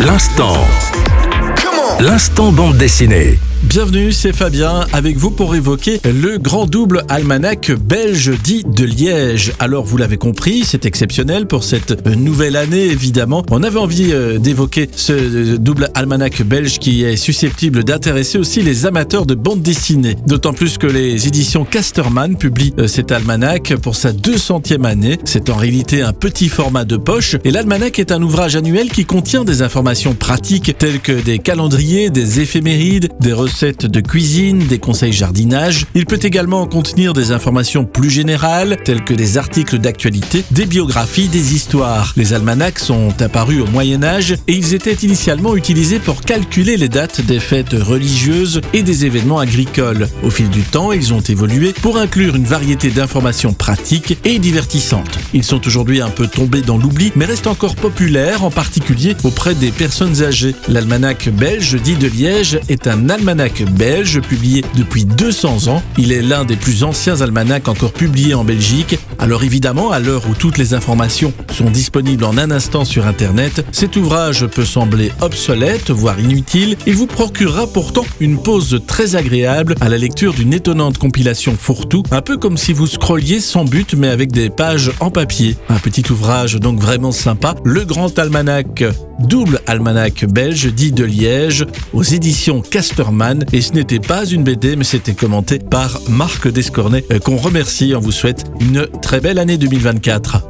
L'instant. L'instant bande dessinée. Bienvenue, c'est Fabien avec vous pour évoquer le grand double almanach belge dit de Liège. Alors vous l'avez compris, c'est exceptionnel pour cette nouvelle année évidemment. On avait envie euh, d'évoquer ce double almanach belge qui est susceptible d'intéresser aussi les amateurs de bande dessinée. D'autant plus que les éditions Casterman publient euh, cet almanach pour sa 200e année. C'est en réalité un petit format de poche et l'almanach est un ouvrage annuel qui contient des informations pratiques telles que des calendriers, des éphémérides, des recettes de cuisine, des conseils jardinage. Il peut également contenir des informations plus générales, telles que des articles d'actualité, des biographies, des histoires. Les almanachs sont apparus au Moyen Âge et ils étaient initialement utilisés pour calculer les dates des fêtes religieuses et des événements agricoles. Au fil du temps, ils ont évolué pour inclure une variété d'informations pratiques et divertissantes. Ils sont aujourd'hui un peu tombés dans l'oubli, mais restent encore populaires, en particulier auprès des personnes âgées. L'almanach belge dit de Liège est un almanach belge publié depuis 200 ans. Il est l'un des plus anciens almanachs encore publiés en Belgique. Alors évidemment, à l'heure où toutes les informations sont disponibles en un instant sur Internet, cet ouvrage peut sembler obsolète, voire inutile. Il vous procurera pourtant une pause très agréable à la lecture d'une étonnante compilation fourre-tout, un peu comme si vous scrolliez sans but mais avec des pages en papier. Un petit ouvrage donc vraiment sympa, le grand almanach double almanach belge dit de Liège aux éditions Casterman et ce n'était pas une BD mais c'était commenté par Marc Descornet euh, qu'on remercie. On vous souhaite une très belle année 2024.